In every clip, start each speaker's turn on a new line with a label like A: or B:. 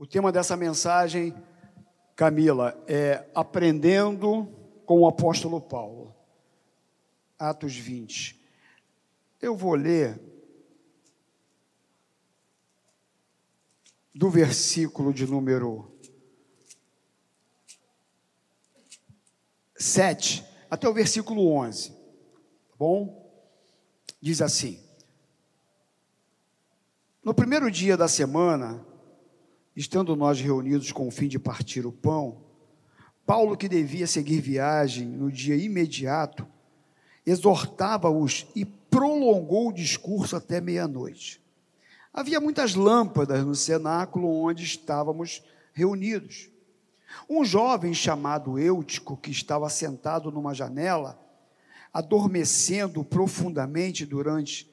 A: O tema dessa mensagem, Camila, é Aprendendo com o Apóstolo Paulo. Atos 20. Eu vou ler do versículo de número 7 até o versículo 11. Tá bom? Diz assim: No primeiro dia da semana, estando nós reunidos com o fim de partir o pão, Paulo, que devia seguir viagem no dia imediato, exortava-os e prolongou o discurso até meia-noite. Havia muitas lâmpadas no cenáculo onde estávamos reunidos. Um jovem chamado Eutico, que estava sentado numa janela, adormecendo profundamente durante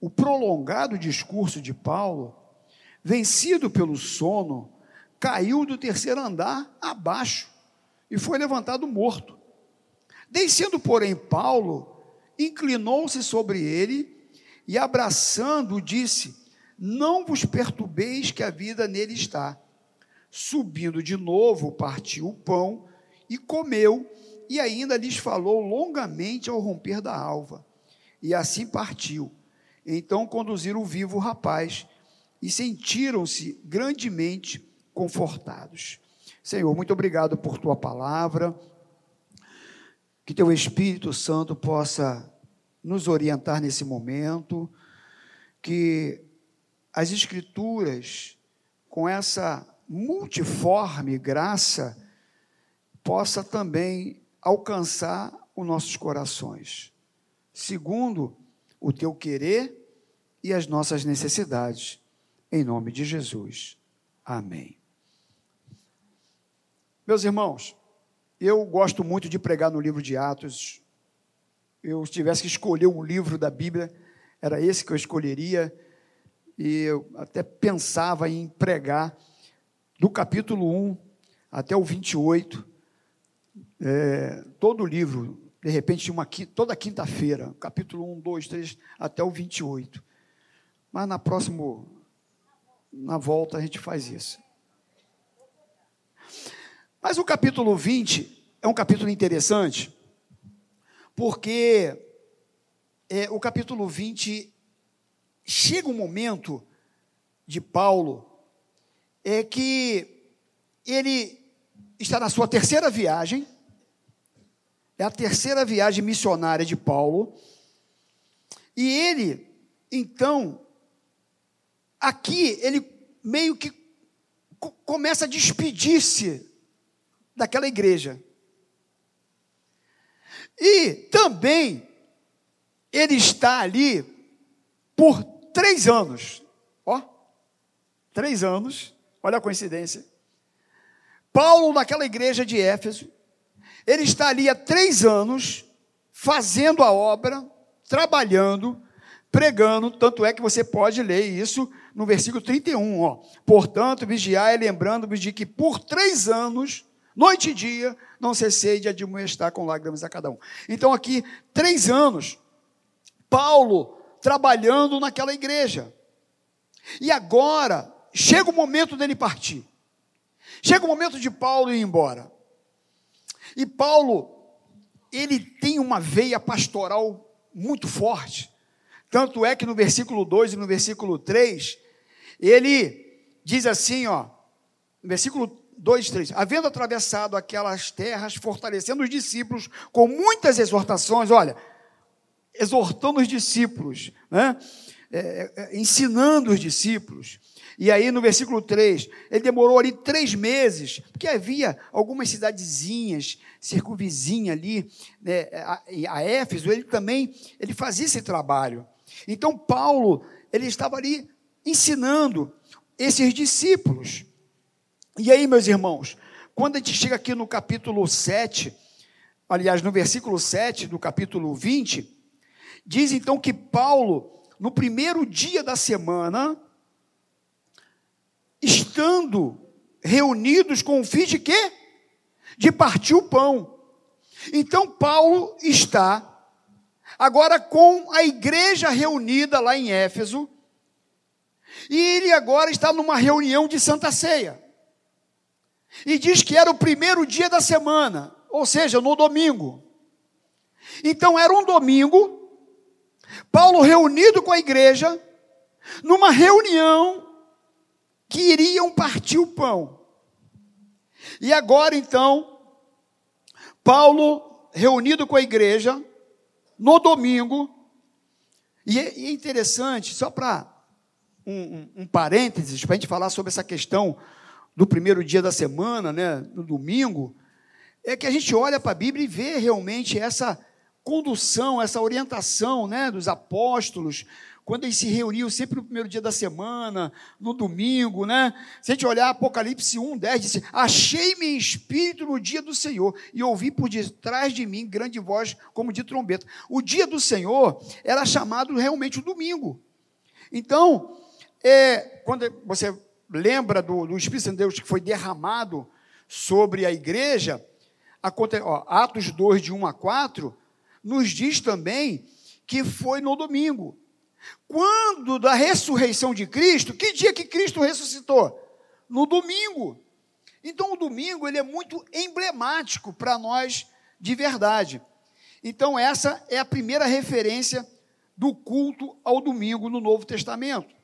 A: o prolongado discurso de Paulo, vencido pelo sono, caiu do terceiro andar abaixo e foi levantado morto. Descendo, porém, Paulo inclinou-se sobre ele e, abraçando-o, disse: Não vos perturbeis, que a vida nele está. Subindo de novo, partiu o pão e comeu, e ainda lhes falou longamente ao romper da alva. E assim partiu. Então conduziram vivo o rapaz e sentiram-se grandemente confortados. Senhor, muito obrigado por tua palavra. Que teu Espírito Santo possa nos orientar nesse momento, que as Escrituras, com essa multiforme graça, possa também alcançar os nossos corações, segundo o teu querer e as nossas necessidades em nome de Jesus. Amém. Meus irmãos, eu gosto muito de pregar no livro de Atos. Eu tivesse que escolher um livro da Bíblia, era esse que eu escolheria. E eu até pensava em pregar do capítulo 1 até o 28, é, todo o livro, de repente, uma, toda quinta-feira, capítulo 1, 2, 3, até o 28. Mas na próxima na volta a gente faz isso. Mas o capítulo 20 é um capítulo interessante, porque é, o capítulo 20 chega um momento de Paulo é que ele está na sua terceira viagem, é a terceira viagem missionária de Paulo, e ele, então, aqui ele meio que começa a despedir-se daquela igreja. E também ele está ali por três anos. Ó, três anos, olha a coincidência. Paulo, naquela igreja de Éfeso, ele está ali há três anos, fazendo a obra, trabalhando, pregando, tanto é que você pode ler isso no versículo 31, ó. Portanto, vigiai, lembrando-vos de que por três anos, noite e dia, não cessei de admoestar com lágrimas a cada um. Então, aqui, três anos, Paulo trabalhando naquela igreja. E agora, chega o momento dele partir. Chega o momento de Paulo ir embora. E Paulo, ele tem uma veia pastoral muito forte. Tanto é que no versículo 2 e no versículo 3, ele diz assim, ó, no versículo 2 e 3, havendo atravessado aquelas terras, fortalecendo os discípulos com muitas exortações, olha, exortando os discípulos, né? É, é, ensinando os discípulos. E aí no versículo 3, ele demorou ali três meses, porque havia algumas cidadezinhas, circunvizinha ali, né, a, a Éfeso, ele também, ele fazia esse trabalho. Então, Paulo, ele estava ali ensinando esses discípulos. E aí, meus irmãos, quando a gente chega aqui no capítulo 7, aliás, no versículo 7 do capítulo 20, diz então que Paulo, no primeiro dia da semana, estando reunidos com o fim de quê? De partir o pão. Então Paulo está Agora, com a igreja reunida lá em Éfeso, E ele agora está numa reunião de Santa Ceia. E diz que era o primeiro dia da semana, ou seja, no domingo. Então era um domingo, Paulo reunido com a igreja, numa reunião que iriam partir o pão. E agora então, Paulo reunido com a igreja, no domingo, e é, é interessante, só para um, um, um parênteses, para a gente falar sobre essa questão do primeiro dia da semana, né, no domingo, é que a gente olha para a Bíblia e vê realmente essa condução, essa orientação né, dos apóstolos, quando eles se reuniam sempre no primeiro dia da semana, no domingo, né? Se a gente olhar Apocalipse 1, 10, diz achei-me em espírito no dia do Senhor, e ouvi por detrás de mim grande voz como de trombeta. O dia do Senhor era chamado realmente o domingo. Então, é, quando você lembra do, do Espírito de Deus que foi derramado sobre a igreja, ó, Atos 2, de 1 a 4, nos diz também que foi no domingo. Quando da ressurreição de Cristo, que dia que Cristo ressuscitou? No domingo. Então o domingo ele é muito emblemático para nós de verdade. Então essa é a primeira referência do culto ao domingo no Novo Testamento.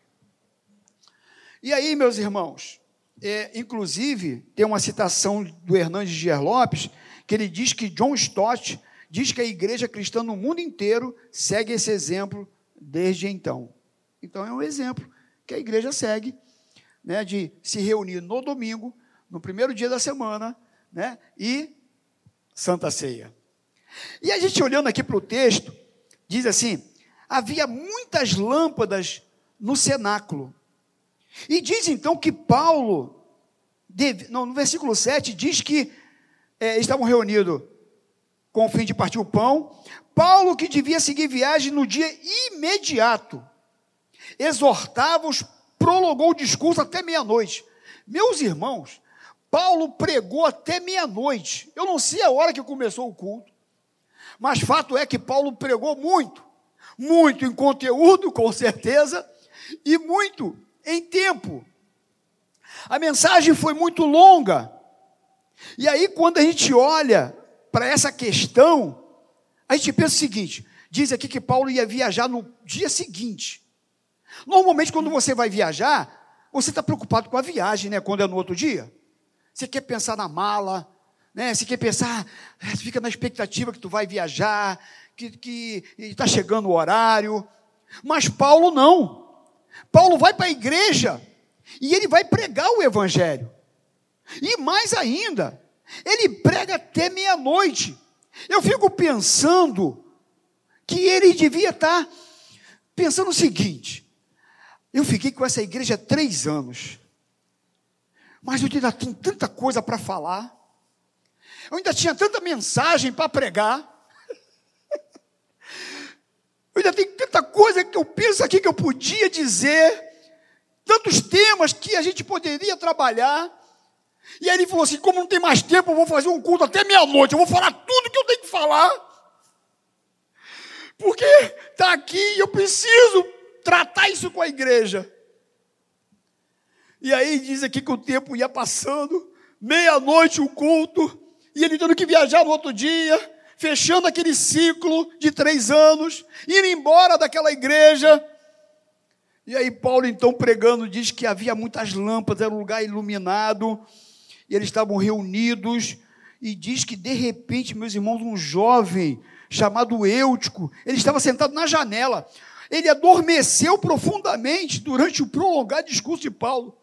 A: E aí, meus irmãos, é, inclusive tem uma citação do Hernandes Dias Lopes que ele diz que John Stott diz que a igreja cristã no mundo inteiro segue esse exemplo desde então. Então é um exemplo que a igreja segue, né, de se reunir no domingo, no primeiro dia da semana, né, e Santa Ceia. E a gente olhando aqui para o texto, diz assim: havia muitas lâmpadas no cenáculo. E diz então que Paulo, deve, não, no versículo 7, diz que é, estavam reunidos com o fim de partir o pão. Paulo, que devia seguir viagem no dia imediato, exortava-os, prolongou o discurso até meia-noite. Meus irmãos, Paulo pregou até meia-noite. Eu não sei a hora que começou o culto, mas fato é que Paulo pregou muito, muito em conteúdo, com certeza, e muito em tempo. A mensagem foi muito longa. E aí, quando a gente olha para essa questão, a gente pensa o seguinte: diz aqui que Paulo ia viajar no dia seguinte. Normalmente, quando você vai viajar, você está preocupado com a viagem, né? Quando é no outro dia. Você quer pensar na mala, né? Você quer pensar, você fica na expectativa que tu vai viajar, que está chegando o horário. Mas Paulo não. Paulo vai para a igreja e ele vai pregar o evangelho. E mais ainda, ele prega até meia-noite. Eu fico pensando que ele devia estar pensando o seguinte: eu fiquei com essa igreja há três anos, mas eu ainda tenho tanta coisa para falar, eu ainda tinha tanta mensagem para pregar, eu ainda tenho tanta coisa que eu penso aqui que eu podia dizer, tantos temas que a gente poderia trabalhar. E aí ele falou assim: como não tem mais tempo, eu vou fazer um culto até meia-noite, eu vou falar tudo que eu tenho que falar. Porque está aqui e eu preciso tratar isso com a igreja. E aí diz aqui que o tempo ia passando, meia-noite o culto, e ele tendo que viajar no outro dia, fechando aquele ciclo de três anos, indo embora daquela igreja. E aí Paulo então pregando diz que havia muitas lâmpadas, era um lugar iluminado, e eles estavam reunidos, e diz que de repente, meus irmãos, um jovem chamado Eutico, ele estava sentado na janela. Ele adormeceu profundamente durante o prolongado discurso de Paulo.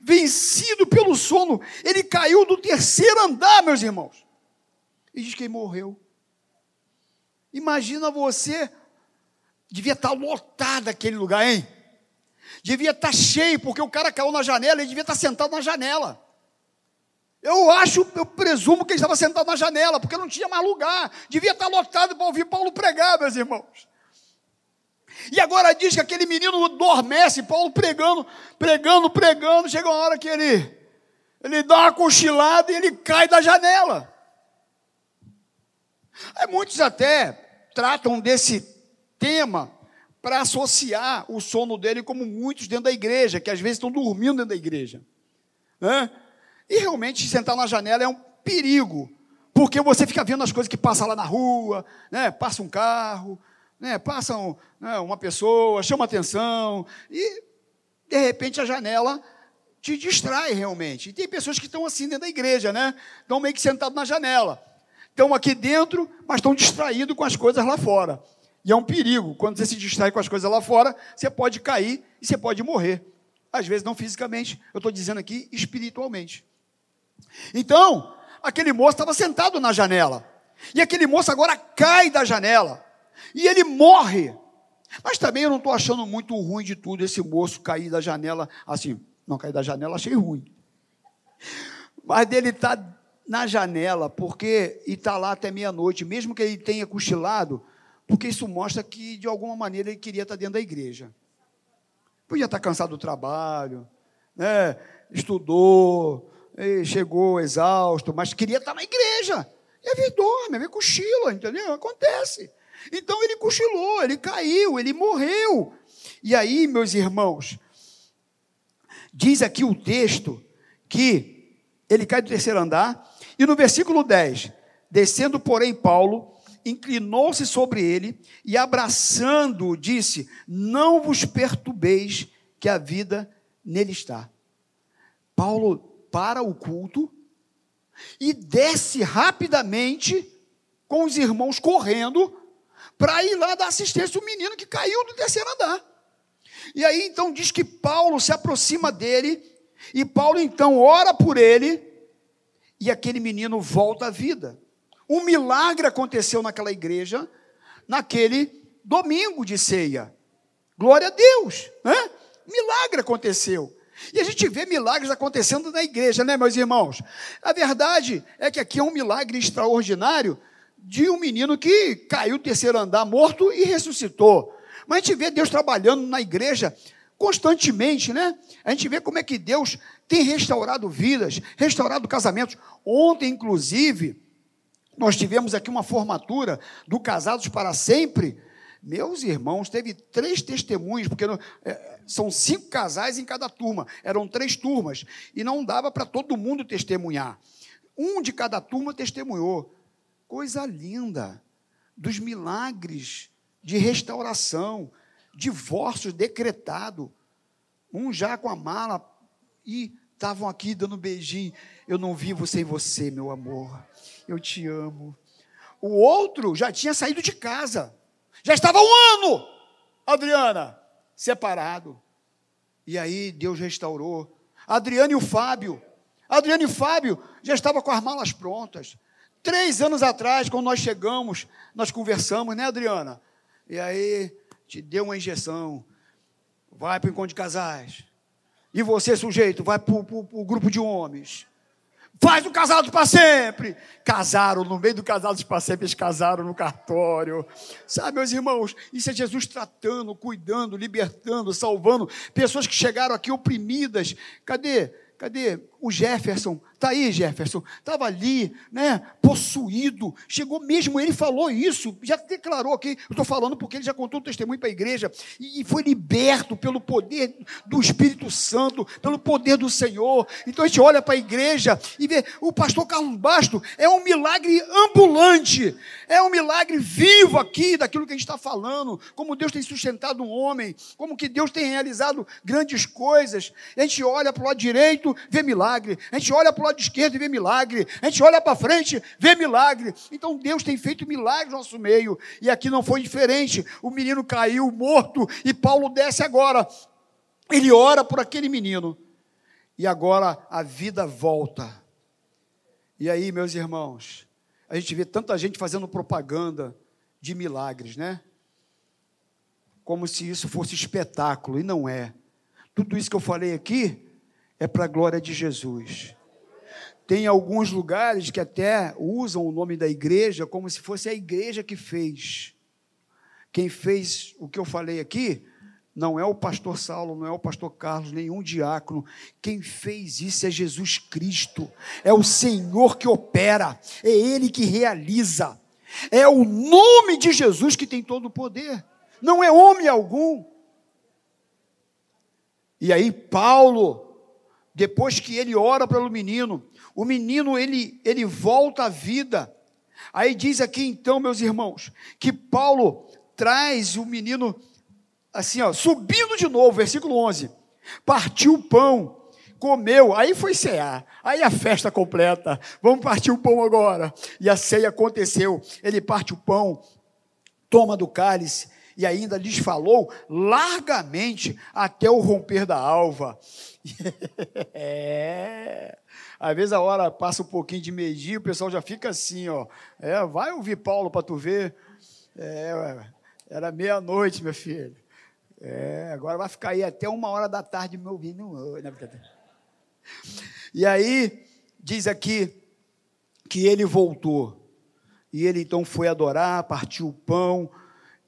A: Vencido pelo sono, ele caiu do terceiro andar, meus irmãos. E diz que morreu. Imagina você, devia estar lotado aquele lugar, hein? Devia estar cheio, porque o cara caiu na janela, ele devia estar sentado na janela. Eu acho, eu presumo que ele estava sentado na janela, porque não tinha mais lugar. Devia estar lotado para ouvir Paulo pregar, meus irmãos. E agora diz que aquele menino adormece, Paulo pregando, pregando, pregando. Chega uma hora que ele, ele dá uma cochilada e ele cai da janela. Aí muitos até tratam desse tema para associar o sono dele como muitos dentro da igreja, que às vezes estão dormindo dentro da igreja. Né? E realmente sentar na janela é um perigo, porque você fica vendo as coisas que passam lá na rua, né? passa um carro, né? passa um, né? uma pessoa, chama atenção, e de repente a janela te distrai realmente. E tem pessoas que estão assim dentro da igreja, né? Estão meio que sentados na janela. Estão aqui dentro, mas estão distraídos com as coisas lá fora. E é um perigo. Quando você se distrai com as coisas lá fora, você pode cair e você pode morrer. Às vezes não fisicamente, eu estou dizendo aqui espiritualmente. Então, aquele moço estava sentado na janela. E aquele moço agora cai da janela. E ele morre. Mas também eu não estou achando muito ruim de tudo esse moço cair da janela. Assim, não cair da janela, achei ruim. Mas dele estar tá na janela, porque e está lá até meia-noite, mesmo que ele tenha cochilado, porque isso mostra que, de alguma maneira, ele queria estar dentro da igreja. Podia estar cansado do trabalho, né? estudou, chegou exausto, mas queria estar na igreja. E aí dorme, aí cochila, entendeu? Acontece. Então ele cochilou, ele caiu, ele morreu. E aí, meus irmãos, diz aqui o texto que ele cai do terceiro andar, e no versículo 10, descendo, porém, Paulo inclinou-se sobre ele e, abraçando-o, disse: Não vos perturbeis, que a vida nele está. Paulo para o culto e desce rapidamente com os irmãos correndo para ir lá dar assistência ao menino que caiu do terceiro andar. E aí então diz que Paulo se aproxima dele e Paulo então ora por ele e aquele menino volta à vida. Um milagre aconteceu naquela igreja, naquele domingo de ceia. Glória a Deus, né? Milagre aconteceu. E a gente vê milagres acontecendo na igreja, né, meus irmãos? A verdade é que aqui é um milagre extraordinário de um menino que caiu do terceiro andar morto e ressuscitou. Mas a gente vê Deus trabalhando na igreja constantemente, né? A gente vê como é que Deus tem restaurado vidas, restaurado casamentos. Ontem, inclusive, nós tivemos aqui uma formatura do Casados para Sempre. Meus irmãos, teve três testemunhos, porque é, são cinco casais em cada turma, eram três turmas, e não dava para todo mundo testemunhar. Um de cada turma testemunhou. Coisa linda, dos milagres de restauração, divórcio decretado. Um já com a mala e estavam aqui dando um beijinho. Eu não vivo sem você, meu amor eu te amo. O outro já tinha saído de casa, já estava um ano, Adriana, separado. E aí Deus restaurou. Adriana e o Fábio, Adriana e o Fábio já estavam com as malas prontas. Três anos atrás, quando nós chegamos, nós conversamos, né, Adriana? E aí te deu uma injeção. Vai para o encontro de casais. E você, sujeito, vai para o grupo de homens. Faz o casado para sempre. Casaram, no meio do casado para sempre, eles casaram no cartório. Sabe, meus irmãos, isso é Jesus tratando, cuidando, libertando, salvando pessoas que chegaram aqui oprimidas. Cadê? Cadê o Jefferson? Está aí, Jefferson. Estava ali, né? Possuído. Chegou mesmo, ele falou isso, já declarou aqui. Eu estou falando porque ele já contou o testemunho para a igreja. E foi liberto pelo poder do Espírito Santo, pelo poder do Senhor. Então a gente olha para a igreja e vê o pastor Carlos Basto é um milagre ambulante, é um milagre vivo aqui daquilo que a gente está falando. Como Deus tem sustentado um homem, como que Deus tem realizado grandes coisas. A gente olha para o lado direito, vê milagre. A gente olha para o lado esquerdo e vê milagre. A gente olha para frente, vê milagre. Então Deus tem feito milagres no nosso meio. E aqui não foi diferente. O menino caiu morto e Paulo desce agora. Ele ora por aquele menino. E agora a vida volta. E aí, meus irmãos, a gente vê tanta gente fazendo propaganda de milagres, né? Como se isso fosse espetáculo, e não é. Tudo isso que eu falei aqui é para a glória de Jesus. Tem alguns lugares que até usam o nome da igreja como se fosse a igreja que fez. Quem fez o que eu falei aqui não é o pastor Saulo, não é o pastor Carlos, nenhum diácono. Quem fez isso é Jesus Cristo. É o Senhor que opera, é Ele que realiza. É o nome de Jesus que tem todo o poder. não é homem algum. E aí Paulo, depois que ele ora pelo menino, o menino ele, ele volta à vida. Aí diz aqui então, meus irmãos, que Paulo traz o menino assim, ó, subindo de novo, versículo 11. Partiu o pão, comeu, aí foi cear, aí a festa completa. Vamos partir o pão agora. E a ceia aconteceu. Ele parte o pão, toma do cálice e ainda lhes falou largamente até o romper da alva. é. Às vezes a hora passa um pouquinho de meio-dia, o pessoal já fica assim, ó. É, vai ouvir Paulo para tu ver. É, era meia-noite, meu filho. É, agora vai ficar aí até uma hora da tarde me ouvindo. E aí, diz aqui que ele voltou. E ele então foi adorar, partiu o pão,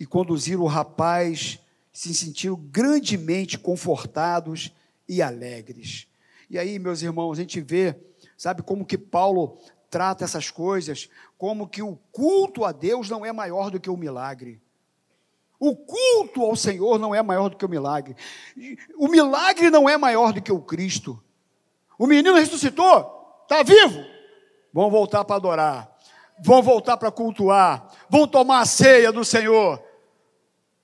A: e conduziram o rapaz, se sentiram grandemente confortados e alegres. E aí, meus irmãos, a gente vê, sabe, como que Paulo trata essas coisas, como que o culto a Deus não é maior do que o milagre. O culto ao Senhor não é maior do que o milagre. O milagre não é maior do que o Cristo. O menino ressuscitou, está vivo. Vão voltar para adorar, vão voltar para cultuar, vão tomar a ceia do Senhor.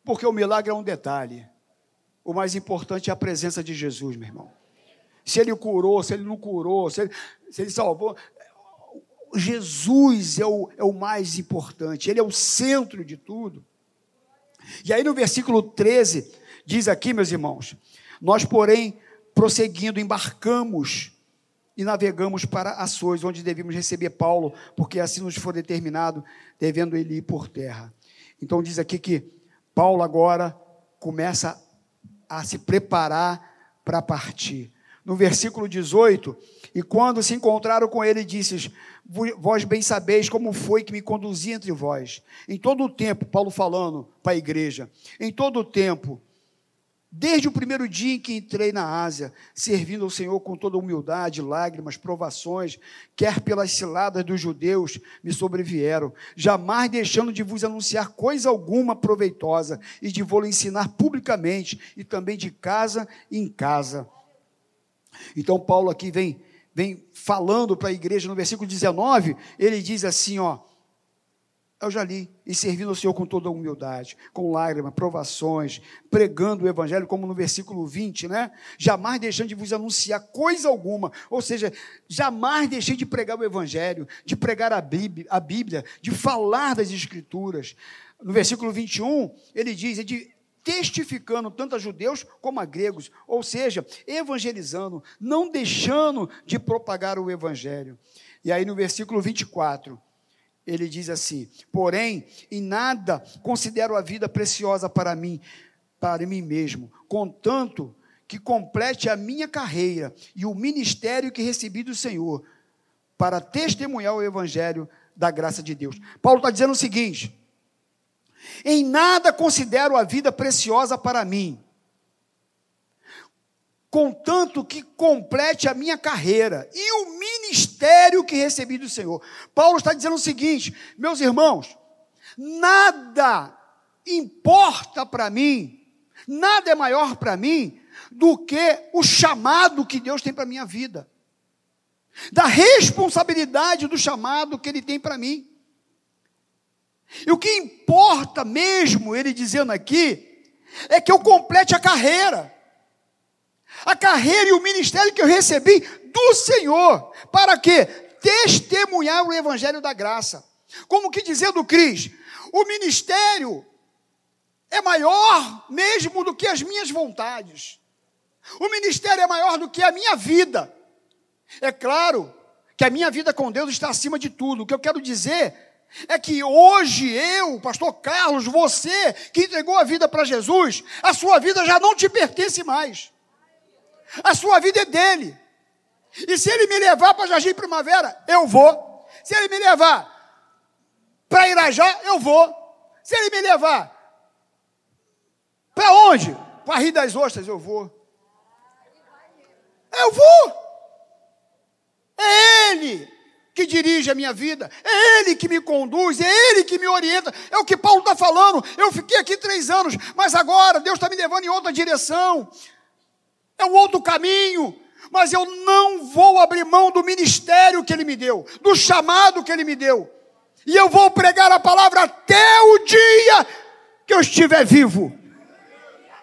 A: Porque o milagre é um detalhe. O mais importante é a presença de Jesus, meu irmão. Se ele curou, se ele não curou, se ele, se ele salvou. Jesus é o, é o mais importante, ele é o centro de tudo. E aí no versículo 13, diz aqui, meus irmãos: Nós, porém, prosseguindo, embarcamos e navegamos para Açores, onde devíamos receber Paulo, porque assim nos foi determinado, devendo ele ir por terra. Então diz aqui que Paulo agora começa a se preparar para partir. No versículo 18, e quando se encontraram com ele, disse: Vós bem sabeis como foi que me conduzi entre vós. Em todo o tempo, Paulo falando para a igreja, em todo o tempo, Desde o primeiro dia em que entrei na Ásia, servindo ao Senhor com toda humildade, lágrimas, provações, quer pelas ciladas dos judeus me sobrevieram, jamais deixando de vos anunciar coisa alguma proveitosa e de vou ensinar publicamente e também de casa em casa. Então Paulo aqui vem vem falando para a igreja no versículo 19, ele diz assim, ó: eu já li. E servindo ao Senhor com toda humildade, com lágrimas, provações, pregando o Evangelho, como no versículo 20, né? Jamais deixando de vos anunciar coisa alguma. Ou seja, jamais deixei de pregar o Evangelho, de pregar a Bíblia, a Bíblia de falar das Escrituras. No versículo 21, ele diz: de testificando tanto a judeus como a gregos, ou seja, evangelizando, não deixando de propagar o evangelho. E aí no versículo 24, ele diz assim: Porém, em nada considero a vida preciosa para mim, para mim mesmo, contanto que complete a minha carreira e o ministério que recebi do Senhor, para testemunhar o evangelho da graça de Deus. Paulo está dizendo o seguinte: em nada considero a vida preciosa para mim, contanto que complete a minha carreira e o ministério que recebi do Senhor. Paulo está dizendo o seguinte, meus irmãos, nada importa para mim, nada é maior para mim do que o chamado que Deus tem para minha vida, da responsabilidade do chamado que Ele tem para mim. E o que importa mesmo, ele dizendo aqui, é que eu complete a carreira a carreira e o ministério que eu recebi do Senhor. Para quê? Testemunhar o evangelho da graça. Como que dizendo Cris, o ministério é maior mesmo do que as minhas vontades. O ministério é maior do que a minha vida. É claro que a minha vida com Deus está acima de tudo. O que eu quero dizer é que hoje eu, pastor Carlos, você que entregou a vida para Jesus, a sua vida já não te pertence mais. A sua vida é dele. E se ele me levar para Jardim Primavera, eu vou. Se ele me levar para Irajá, eu vou. Se ele me levar para onde? Para Rio das Ostras, eu vou. Eu vou. É ele. que dirige a minha vida, é Ele que me conduz, é Ele que me orienta. É o que Paulo está falando. Eu fiquei aqui três anos, mas agora Deus está me levando em outra direção, é um outro caminho. Mas eu não vou abrir mão do ministério que Ele me deu, do chamado que Ele me deu. E eu vou pregar a palavra até o dia que eu estiver vivo.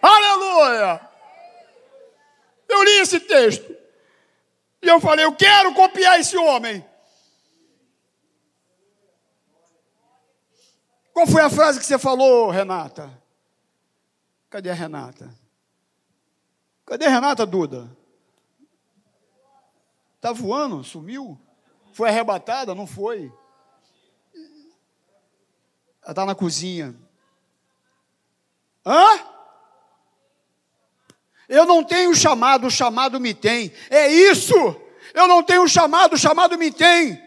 A: Aleluia! Eu li esse texto. E eu falei, eu quero copiar esse homem. Qual foi a frase que você falou, Renata? Cadê a Renata? Cadê Renata, Duda? Está voando? Sumiu? Foi arrebatada? Não foi? Ela está na cozinha. Hã? Eu não tenho chamado, o chamado me tem. É isso. Eu não tenho chamado, o chamado me tem.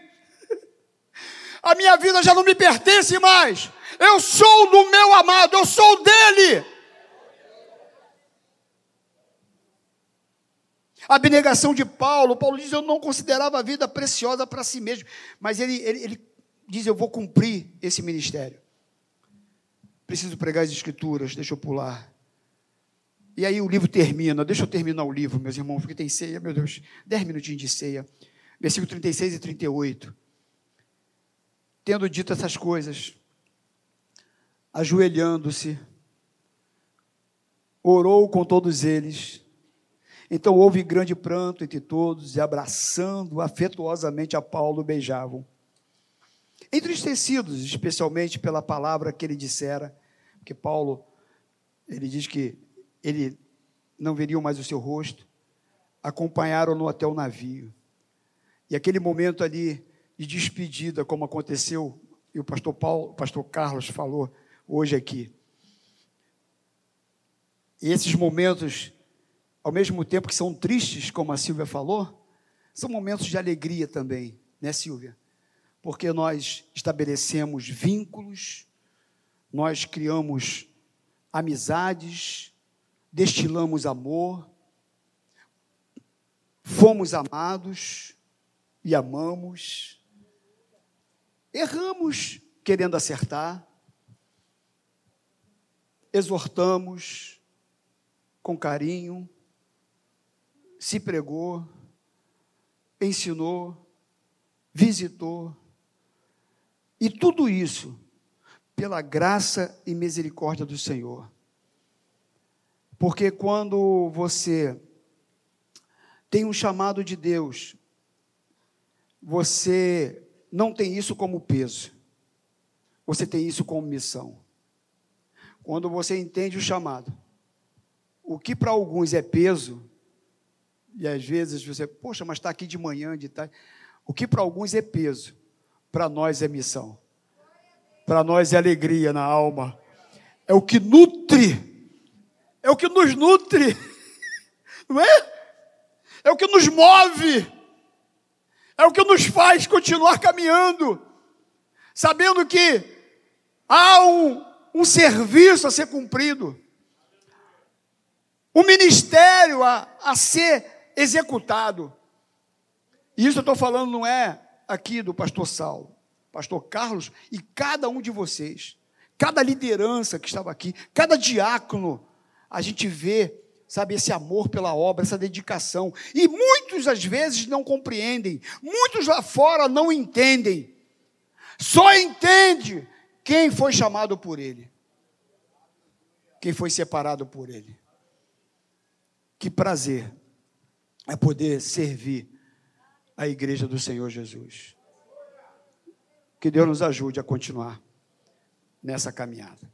A: A minha vida já não me pertence mais. Eu sou do meu amado, eu sou dele. A abnegação de Paulo, Paulo diz: Eu não considerava a vida preciosa para si mesmo, mas ele, ele, ele diz: Eu vou cumprir esse ministério. Preciso pregar as escrituras, deixa eu pular. E aí o livro termina, deixa eu terminar o livro, meus irmãos, porque tem ceia, meu Deus, dez minutinhos de ceia. Versículo 36 e 38. Tendo dito essas coisas, ajoelhando-se, orou com todos eles. Então houve grande pranto entre todos, e abraçando afetuosamente a Paulo, beijavam. Entristecidos, especialmente pela palavra que ele dissera, porque Paulo, ele diz que ele não veriam mais o seu rosto, acompanharam-no até o navio. E aquele momento ali de despedida, como aconteceu, e o pastor Paulo, o pastor Carlos falou hoje aqui. E esses momentos, ao mesmo tempo que são tristes, como a Silvia falou, são momentos de alegria também, né, Silvia? porque nós estabelecemos vínculos, nós criamos amizades, destilamos amor, fomos amados e amamos, erramos querendo acertar, exortamos com carinho, se pregou, ensinou, visitou, e tudo isso pela graça e misericórdia do Senhor. Porque quando você tem um chamado de Deus, você não tem isso como peso, você tem isso como missão. Quando você entende o chamado, o que para alguns é peso, e às vezes você, poxa, mas está aqui de manhã, de tarde, o que para alguns é peso, para nós é missão. Para nós é alegria na alma. É o que nutre. É o que nos nutre. Não é? É o que nos move. É o que nos faz continuar caminhando. Sabendo que há um, um serviço a ser cumprido. Um ministério a, a ser executado. E isso eu estou falando não é aqui do pastor Saulo, pastor Carlos e cada um de vocês, cada liderança que estava aqui, cada diácono, a gente vê, sabe, esse amor pela obra, essa dedicação. E muitos às vezes não compreendem, muitos lá fora não entendem. Só entende quem foi chamado por ele, quem foi separado por ele. Que prazer é poder servir a igreja do Senhor Jesus. Que Deus nos ajude a continuar nessa caminhada.